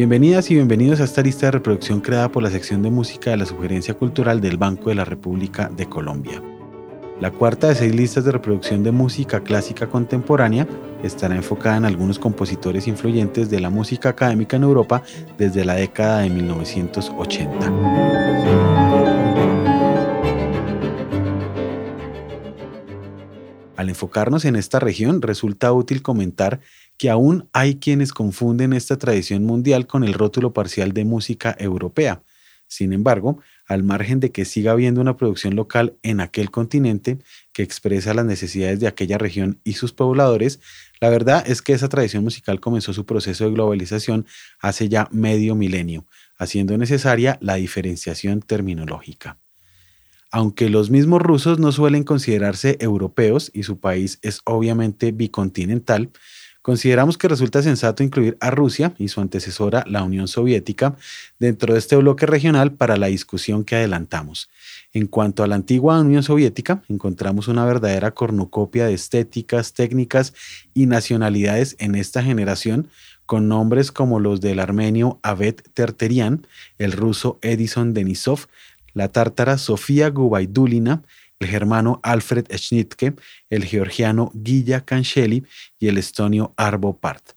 Bienvenidas y bienvenidos a esta lista de reproducción creada por la sección de música de la Sugerencia Cultural del Banco de la República de Colombia. La cuarta de seis listas de reproducción de música clásica contemporánea estará enfocada en algunos compositores influyentes de la música académica en Europa desde la década de 1980. Al enfocarnos en esta región, resulta útil comentar que aún hay quienes confunden esta tradición mundial con el rótulo parcial de música europea. Sin embargo, al margen de que siga habiendo una producción local en aquel continente que expresa las necesidades de aquella región y sus pobladores, la verdad es que esa tradición musical comenzó su proceso de globalización hace ya medio milenio, haciendo necesaria la diferenciación terminológica. Aunque los mismos rusos no suelen considerarse europeos y su país es obviamente bicontinental, Consideramos que resulta sensato incluir a Rusia y su antecesora, la Unión Soviética, dentro de este bloque regional para la discusión que adelantamos. En cuanto a la antigua Unión Soviética, encontramos una verdadera cornucopia de estéticas, técnicas y nacionalidades en esta generación, con nombres como los del armenio Avet Terterian, el ruso Edison Denisov, la tártara Sofía Gubaidulina, el germano Alfred Schnittke, el georgiano Gilla Cancelli y el estonio Arvo Part.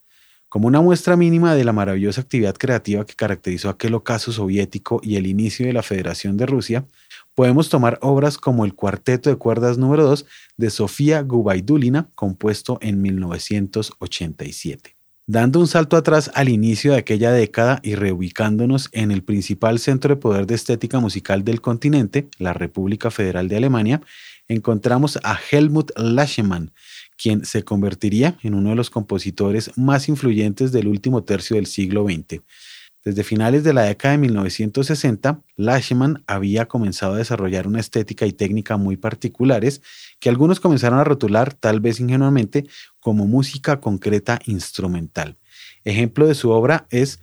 Como una muestra mínima de la maravillosa actividad creativa que caracterizó aquel ocaso soviético y el inicio de la Federación de Rusia, podemos tomar obras como el Cuarteto de Cuerdas número 2 de Sofía Gubaidulina, compuesto en 1987. Dando un salto atrás al inicio de aquella década y reubicándonos en el principal centro de poder de estética musical del continente, la República Federal de Alemania, encontramos a Helmut Laschemann, quien se convertiría en uno de los compositores más influyentes del último tercio del siglo XX. Desde finales de la década de 1960, Lashman había comenzado a desarrollar una estética y técnica muy particulares que algunos comenzaron a rotular, tal vez ingenuamente, como música concreta instrumental. Ejemplo de su obra es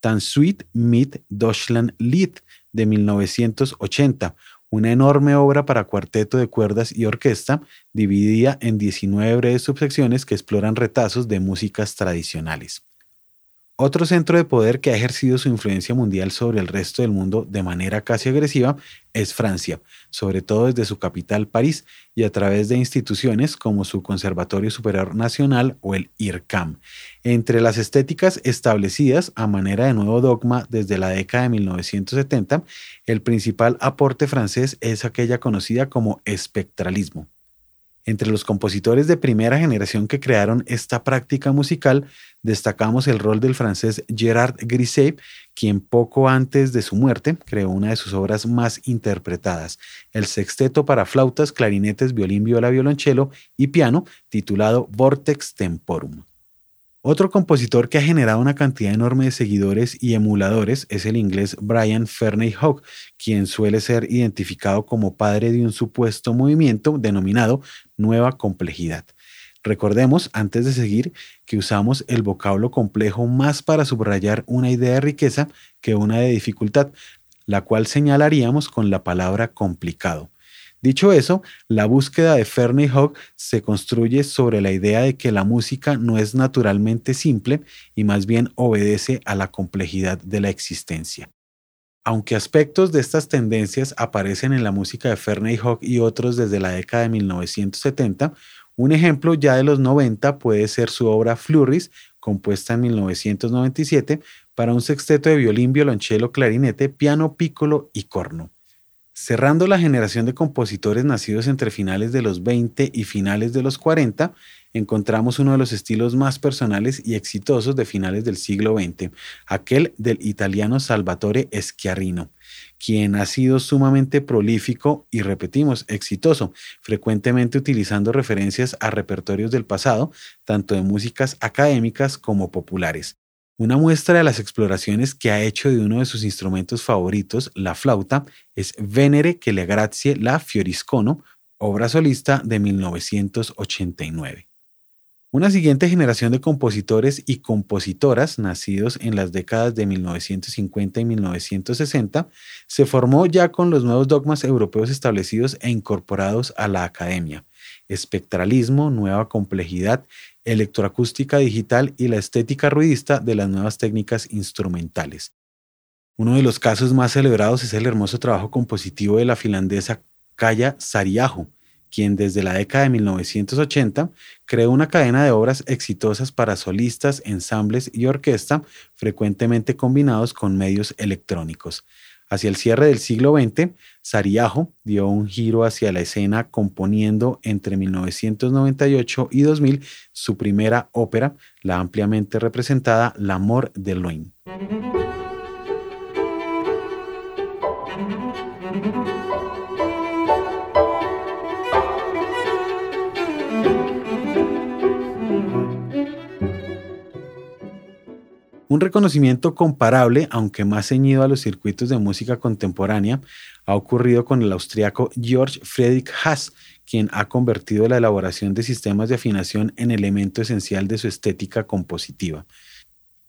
Tansuit mit Deutschland Lied de 1980, una enorme obra para cuarteto de cuerdas y orquesta, dividida en 19 breves subsecciones que exploran retazos de músicas tradicionales. Otro centro de poder que ha ejercido su influencia mundial sobre el resto del mundo de manera casi agresiva es Francia, sobre todo desde su capital París y a través de instituciones como su Conservatorio Superior Nacional o el IRCAM. Entre las estéticas establecidas a manera de nuevo dogma desde la década de 1970, el principal aporte francés es aquella conocida como espectralismo. Entre los compositores de primera generación que crearon esta práctica musical, destacamos el rol del francés Gerard Griset, quien poco antes de su muerte creó una de sus obras más interpretadas, el sexteto para flautas, clarinetes, violín, viola, violonchelo y piano, titulado Vortex Temporum. Otro compositor que ha generado una cantidad enorme de seguidores y emuladores es el inglés Brian Ferney Hawk, quien suele ser identificado como padre de un supuesto movimiento denominado Nueva Complejidad. Recordemos, antes de seguir, que usamos el vocablo complejo más para subrayar una idea de riqueza que una de dificultad, la cual señalaríamos con la palabra complicado. Dicho eso, la búsqueda de Fernie Hogg se construye sobre la idea de que la música no es naturalmente simple y más bien obedece a la complejidad de la existencia. Aunque aspectos de estas tendencias aparecen en la música de Fernie Hogg y otros desde la década de 1970, un ejemplo ya de los 90 puede ser su obra Flurries, compuesta en 1997 para un sexteto de violín, violonchelo, clarinete, piano, pícolo y corno. Cerrando la generación de compositores nacidos entre finales de los 20 y finales de los 40, encontramos uno de los estilos más personales y exitosos de finales del siglo XX, aquel del italiano Salvatore Schiarrino, quien ha sido sumamente prolífico y, repetimos, exitoso, frecuentemente utilizando referencias a repertorios del pasado, tanto de músicas académicas como populares. Una muestra de las exploraciones que ha hecho de uno de sus instrumentos favoritos, la flauta, es Venere che le grazie la Fioriscono, obra solista de 1989. Una siguiente generación de compositores y compositoras nacidos en las décadas de 1950 y 1960 se formó ya con los nuevos dogmas europeos establecidos e incorporados a la academia. Espectralismo, nueva complejidad electroacústica digital y la estética ruidista de las nuevas técnicas instrumentales. Uno de los casos más celebrados es el hermoso trabajo compositivo de la finlandesa Kaya Sariaho, quien desde la década de 1980 creó una cadena de obras exitosas para solistas, ensambles y orquesta, frecuentemente combinados con medios electrónicos. Hacia el cierre del siglo XX, Sariajo dio un giro hacia la escena componiendo entre 1998 y 2000 su primera ópera, la ampliamente representada L'Amor de Loin. Un reconocimiento comparable, aunque más ceñido a los circuitos de música contemporánea, ha ocurrido con el austriaco Georg Friedrich Haas, quien ha convertido la elaboración de sistemas de afinación en elemento esencial de su estética compositiva.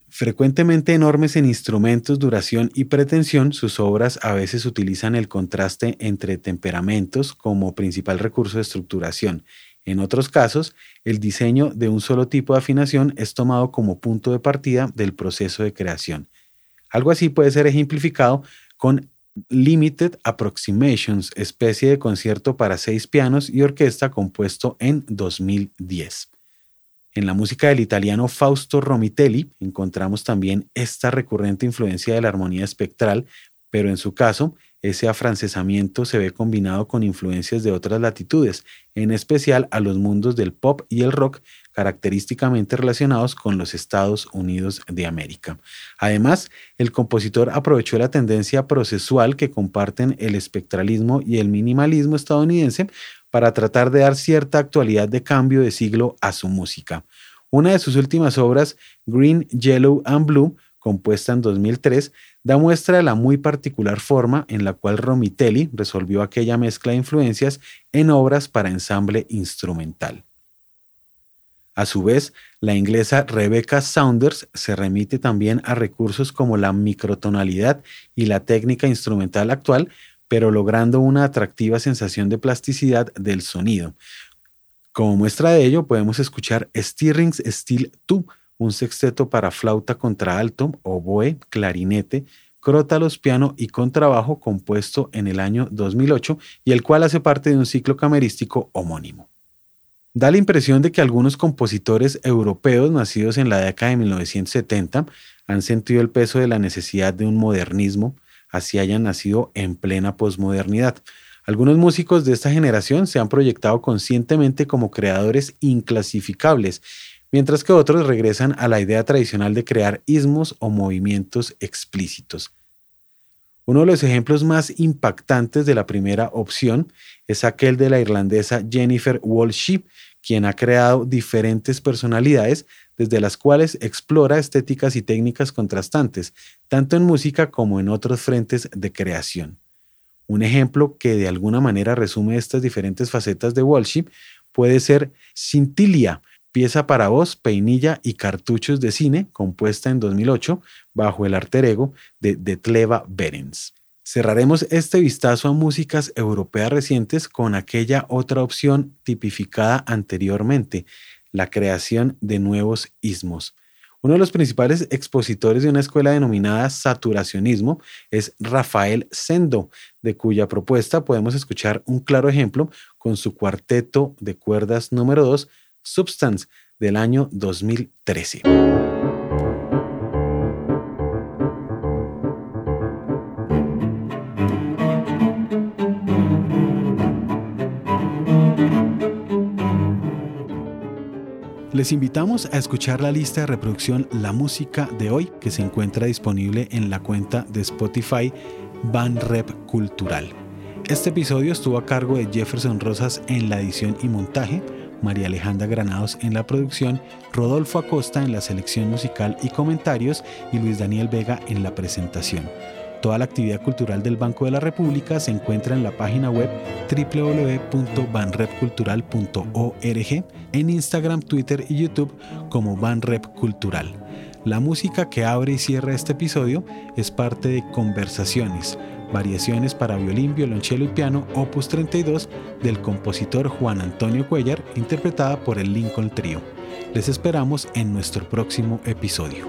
Frecuentemente enormes en instrumentos, duración y pretensión, sus obras a veces utilizan el contraste entre temperamentos como principal recurso de estructuración en otros casos, el diseño de un solo tipo de afinación es tomado como punto de partida del proceso de creación. Algo así puede ser ejemplificado con Limited Approximations, especie de concierto para seis pianos y orquesta compuesto en 2010. En la música del italiano Fausto Romitelli encontramos también esta recurrente influencia de la armonía espectral, pero en su caso ese afrancesamiento se ve combinado con influencias de otras latitudes, en especial a los mundos del pop y el rock, característicamente relacionados con los Estados Unidos de América. Además, el compositor aprovechó la tendencia procesual que comparten el espectralismo y el minimalismo estadounidense para tratar de dar cierta actualidad de cambio de siglo a su música. Una de sus últimas obras, Green, Yellow and Blue, compuesta en 2003, da muestra de la muy particular forma en la cual Romitelli resolvió aquella mezcla de influencias en obras para ensamble instrumental. A su vez, la inglesa Rebecca Saunders se remite también a recursos como la microtonalidad y la técnica instrumental actual, pero logrando una atractiva sensación de plasticidad del sonido. Como muestra de ello, podemos escuchar Stirrings Steel 2, un sexteto para flauta contraalto, oboe, clarinete, crótalos, piano y contrabajo compuesto en el año 2008 y el cual hace parte de un ciclo camerístico homónimo. Da la impresión de que algunos compositores europeos nacidos en la década de 1970 han sentido el peso de la necesidad de un modernismo, así hayan nacido en plena posmodernidad. Algunos músicos de esta generación se han proyectado conscientemente como creadores inclasificables mientras que otros regresan a la idea tradicional de crear ismos o movimientos explícitos. Uno de los ejemplos más impactantes de la primera opción es aquel de la irlandesa Jennifer Walsh, quien ha creado diferentes personalidades desde las cuales explora estéticas y técnicas contrastantes, tanto en música como en otros frentes de creación. Un ejemplo que de alguna manera resume estas diferentes facetas de Walsh puede ser Cintilia, pieza para voz, peinilla y cartuchos de cine, compuesta en 2008 bajo el alter ego de Detleva Berens. Cerraremos este vistazo a músicas europeas recientes con aquella otra opción tipificada anteriormente, la creación de nuevos ismos. Uno de los principales expositores de una escuela denominada saturacionismo es Rafael Sendo, de cuya propuesta podemos escuchar un claro ejemplo con su cuarteto de cuerdas número 2, Substance del año 2013. Les invitamos a escuchar la lista de reproducción La Música de hoy que se encuentra disponible en la cuenta de Spotify Van Rep Cultural. Este episodio estuvo a cargo de Jefferson Rosas en la edición y montaje, María Alejandra Granados en la producción, Rodolfo Acosta en la selección musical y comentarios y Luis Daniel Vega en la presentación. Toda la actividad cultural del Banco de la República se encuentra en la página web www.banrepcultural.org, en Instagram, Twitter y YouTube como Banrep Cultural. La música que abre y cierra este episodio es parte de Conversaciones, Variaciones para violín, violonchelo y piano, opus 32, del compositor Juan Antonio Cuellar, interpretada por el Lincoln Trio. Les esperamos en nuestro próximo episodio.